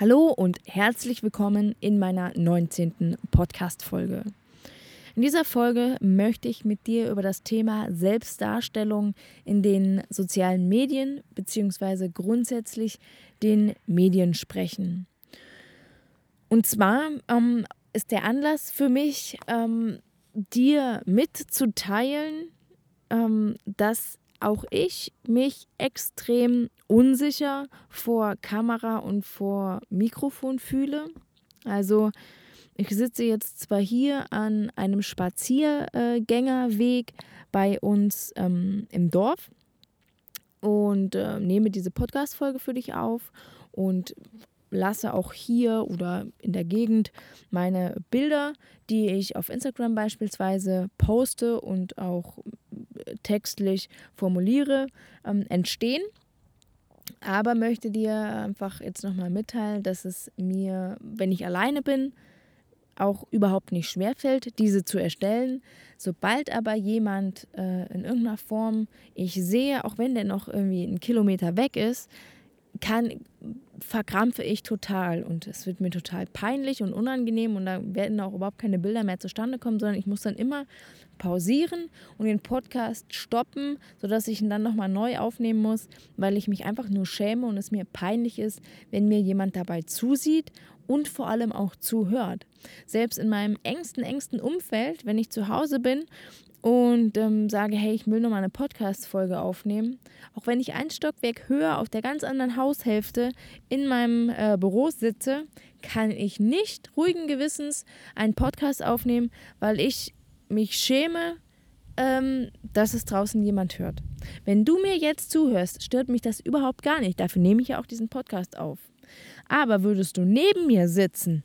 Hallo und herzlich willkommen in meiner 19. Podcast-Folge. In dieser Folge möchte ich mit dir über das Thema Selbstdarstellung in den sozialen Medien bzw. grundsätzlich den Medien sprechen. Und zwar ähm, ist der Anlass für mich, ähm, dir mitzuteilen, ähm, dass auch ich mich extrem unsicher vor Kamera und vor Mikrofon fühle. Also ich sitze jetzt zwar hier an einem Spaziergängerweg bei uns ähm, im Dorf und äh, nehme diese Podcast-Folge für dich auf und lasse auch hier oder in der Gegend meine Bilder, die ich auf Instagram beispielsweise poste und auch textlich formuliere, ähm, entstehen. Aber möchte dir einfach jetzt nochmal mitteilen, dass es mir, wenn ich alleine bin, auch überhaupt nicht schwerfällt, diese zu erstellen. Sobald aber jemand äh, in irgendeiner Form ich sehe, auch wenn der noch irgendwie einen Kilometer weg ist, kann, verkrampfe ich total und es wird mir total peinlich und unangenehm und da werden auch überhaupt keine Bilder mehr zustande kommen, sondern ich muss dann immer pausieren und den Podcast stoppen, sodass ich ihn dann nochmal neu aufnehmen muss, weil ich mich einfach nur schäme und es mir peinlich ist, wenn mir jemand dabei zusieht und vor allem auch zuhört. Selbst in meinem engsten, engsten Umfeld, wenn ich zu Hause bin und ähm, sage, hey, ich will noch mal eine Podcast-Folge aufnehmen. Auch wenn ich ein Stockwerk höher auf der ganz anderen Haushälfte in meinem äh, Büro sitze, kann ich nicht ruhigen Gewissens einen Podcast aufnehmen, weil ich mich schäme, ähm, dass es draußen jemand hört. Wenn du mir jetzt zuhörst, stört mich das überhaupt gar nicht. Dafür nehme ich ja auch diesen Podcast auf. Aber würdest du neben mir sitzen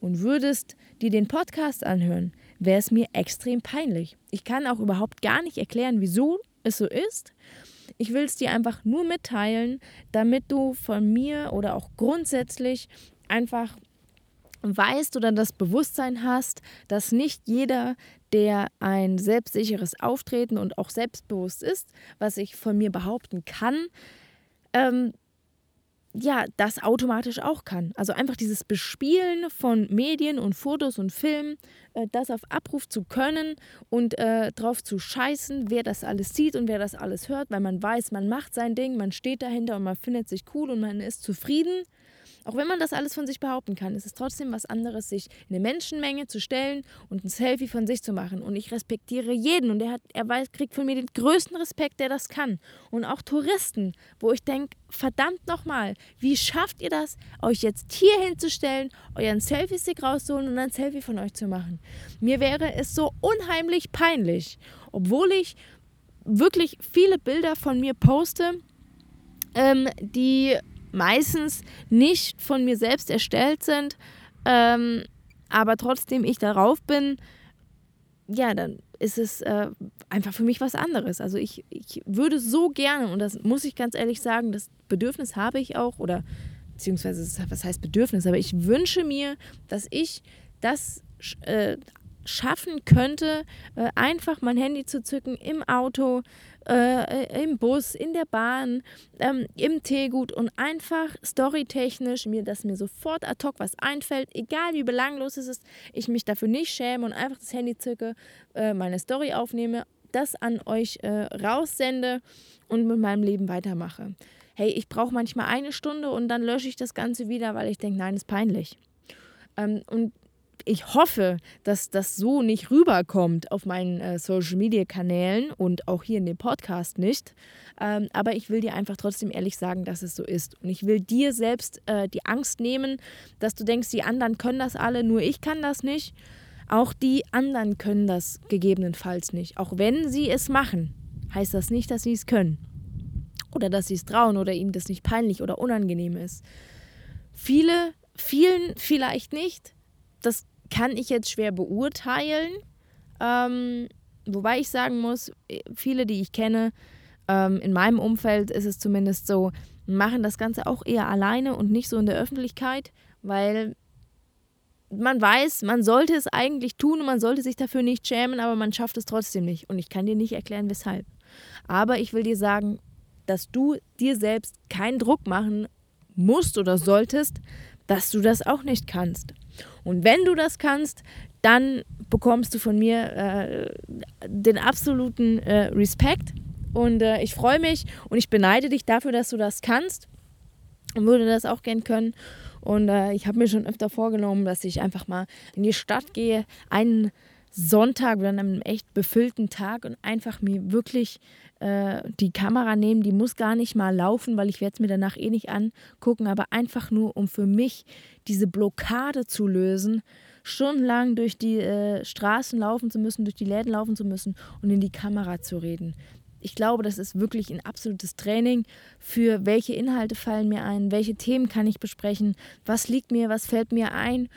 und würdest dir den Podcast anhören, wäre es mir extrem peinlich. Ich kann auch überhaupt gar nicht erklären, wieso es so ist. Ich will es dir einfach nur mitteilen, damit du von mir oder auch grundsätzlich einfach weißt oder das Bewusstsein hast, dass nicht jeder, der ein selbstsicheres Auftreten und auch selbstbewusst ist, was ich von mir behaupten kann, ähm, ja, das automatisch auch kann. Also einfach dieses Bespielen von Medien und Fotos und Filmen, äh, das auf Abruf zu können und äh, drauf zu scheißen, wer das alles sieht und wer das alles hört, weil man weiß, man macht sein Ding, man steht dahinter und man findet sich cool und man ist zufrieden. Auch wenn man das alles von sich behaupten kann, ist es trotzdem was anderes, sich in eine Menschenmenge zu stellen und ein Selfie von sich zu machen. Und ich respektiere jeden und er, hat, er weiß, kriegt von mir den größten Respekt, der das kann. Und auch Touristen, wo ich denke, verdammt nochmal, wie schafft ihr das, euch jetzt hier hinzustellen, euren Selfie-Stick rauszuholen und ein Selfie von euch zu machen? Mir wäre es so unheimlich peinlich, obwohl ich wirklich viele Bilder von mir poste, ähm, die meistens nicht von mir selbst erstellt sind, ähm, aber trotzdem ich darauf bin, ja, dann ist es äh, einfach für mich was anderes. Also ich, ich würde so gerne, und das muss ich ganz ehrlich sagen, das Bedürfnis habe ich auch, oder beziehungsweise was heißt Bedürfnis, aber ich wünsche mir, dass ich das äh, schaffen könnte, äh, einfach mein Handy zu zücken im Auto, äh, im Bus, in der Bahn, ähm, im Teegut und einfach storytechnisch mir, dass mir sofort ad hoc was einfällt, egal wie belanglos es ist, ich mich dafür nicht schäme und einfach das Handy zücke, äh, meine Story aufnehme, das an euch äh, raussende und mit meinem Leben weitermache. Hey, ich brauche manchmal eine Stunde und dann lösche ich das Ganze wieder, weil ich denke, nein, ist peinlich. Ähm, und ich hoffe, dass das so nicht rüberkommt auf meinen äh, Social Media Kanälen und auch hier in dem Podcast nicht. Ähm, aber ich will dir einfach trotzdem ehrlich sagen, dass es so ist. Und ich will dir selbst äh, die Angst nehmen, dass du denkst, die anderen können das alle, nur ich kann das nicht. Auch die anderen können das gegebenenfalls nicht. Auch wenn sie es machen, heißt das nicht, dass sie es können. Oder dass sie es trauen oder ihnen das nicht peinlich oder unangenehm ist. Viele, vielen vielleicht nicht. Das kann ich jetzt schwer beurteilen. Ähm, wobei ich sagen muss, viele, die ich kenne, ähm, in meinem Umfeld ist es zumindest so, machen das Ganze auch eher alleine und nicht so in der Öffentlichkeit, weil man weiß, man sollte es eigentlich tun und man sollte sich dafür nicht schämen, aber man schafft es trotzdem nicht. Und ich kann dir nicht erklären, weshalb. Aber ich will dir sagen, dass du dir selbst keinen Druck machen musst oder solltest, dass du das auch nicht kannst. Und wenn du das kannst, dann bekommst du von mir äh, den absoluten äh, Respekt. Und äh, ich freue mich und ich beneide dich dafür, dass du das kannst und würde das auch gern können. Und äh, ich habe mir schon öfter vorgenommen, dass ich einfach mal in die Stadt gehe, einen Sonntag oder an einem echt befüllten Tag und einfach mir wirklich äh, die Kamera nehmen. Die muss gar nicht mal laufen, weil ich werde es mir danach eh nicht angucken, aber einfach nur, um für mich diese Blockade zu lösen, stundenlang durch die äh, Straßen laufen zu müssen, durch die Läden laufen zu müssen und in die Kamera zu reden. Ich glaube, das ist wirklich ein absolutes Training für welche Inhalte fallen mir ein, welche Themen kann ich besprechen, was liegt mir, was fällt mir ein.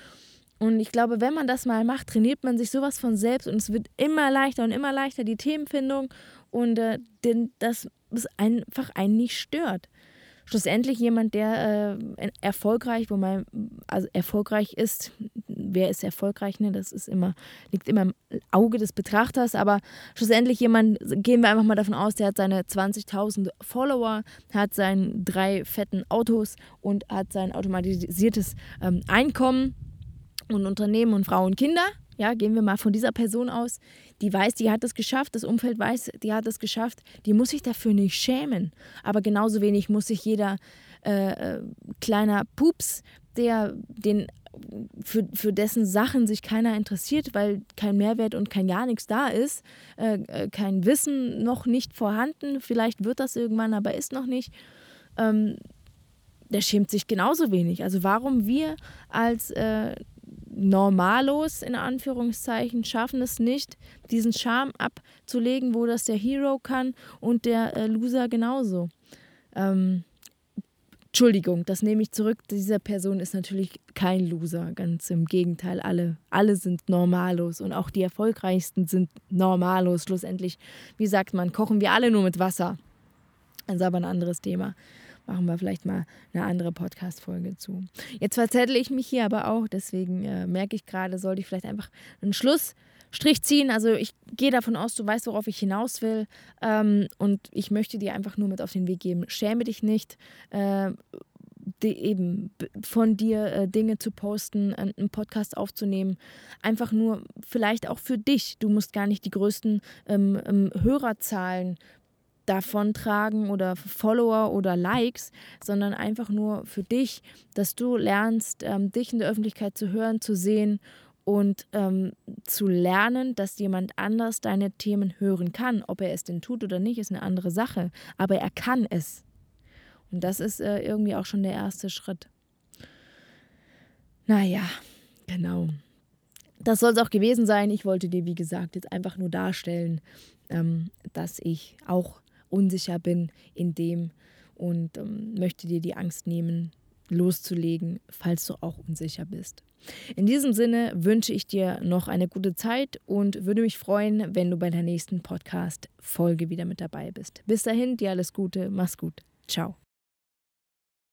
Und ich glaube, wenn man das mal macht, trainiert man sich sowas von selbst und es wird immer leichter und immer leichter die Themenfindung und äh, denn das ist einfach einen nicht stört. Schlussendlich jemand, der äh, erfolgreich, wo man also erfolgreich ist, wer ist erfolgreich, ne? Das ist immer, liegt immer im Auge des Betrachters, aber schlussendlich jemand, gehen wir einfach mal davon aus, der hat seine 20.000 Follower, hat seine drei fetten Autos und hat sein automatisiertes ähm, Einkommen und Unternehmen und Frauen und Kinder. Ja, gehen wir mal von dieser Person aus, die weiß, die hat es geschafft, das Umfeld weiß, die hat es geschafft, die muss sich dafür nicht schämen. Aber genauso wenig muss sich jeder äh, äh kleiner Pups, der den für, für dessen Sachen sich keiner interessiert, weil kein Mehrwert und kein gar nichts da ist, äh, äh, kein Wissen noch nicht vorhanden, vielleicht wird das irgendwann, aber ist noch nicht. Ähm, der schämt sich genauso wenig. Also warum wir als äh, Normalos in Anführungszeichen schaffen es nicht, diesen Charme abzulegen, wo das der Hero kann und der äh, Loser genauso. Ähm, Entschuldigung, das nehme ich zurück. Diese Person ist natürlich kein Loser, ganz im Gegenteil. Alle, alle sind Normalos und auch die erfolgreichsten sind Normalos. Schlussendlich, wie sagt man, kochen wir alle nur mit Wasser. Das ist aber ein anderes Thema machen wir vielleicht mal eine andere Podcast-Folge zu. Jetzt verzettle ich mich hier aber auch, deswegen äh, merke ich gerade, sollte ich vielleicht einfach einen Schlussstrich ziehen. Also ich gehe davon aus, du weißt, worauf ich hinaus will. Ähm, und ich möchte dir einfach nur mit auf den Weg geben, schäme dich nicht. Äh, eben von dir äh, Dinge zu posten, einen Podcast aufzunehmen, einfach nur vielleicht auch für dich. Du musst gar nicht die größten ähm, ähm, Hörerzahlen davontragen oder Follower oder Likes, sondern einfach nur für dich, dass du lernst, ähm, dich in der Öffentlichkeit zu hören, zu sehen und ähm, zu lernen, dass jemand anders deine Themen hören kann. Ob er es denn tut oder nicht, ist eine andere Sache, aber er kann es. Und das ist äh, irgendwie auch schon der erste Schritt. Naja, genau. Das soll es auch gewesen sein. Ich wollte dir, wie gesagt, jetzt einfach nur darstellen, ähm, dass ich auch unsicher bin in dem und ähm, möchte dir die Angst nehmen, loszulegen, falls du auch unsicher bist. In diesem Sinne wünsche ich dir noch eine gute Zeit und würde mich freuen, wenn du bei der nächsten Podcast-Folge wieder mit dabei bist. Bis dahin, dir alles Gute, mach's gut. Ciao.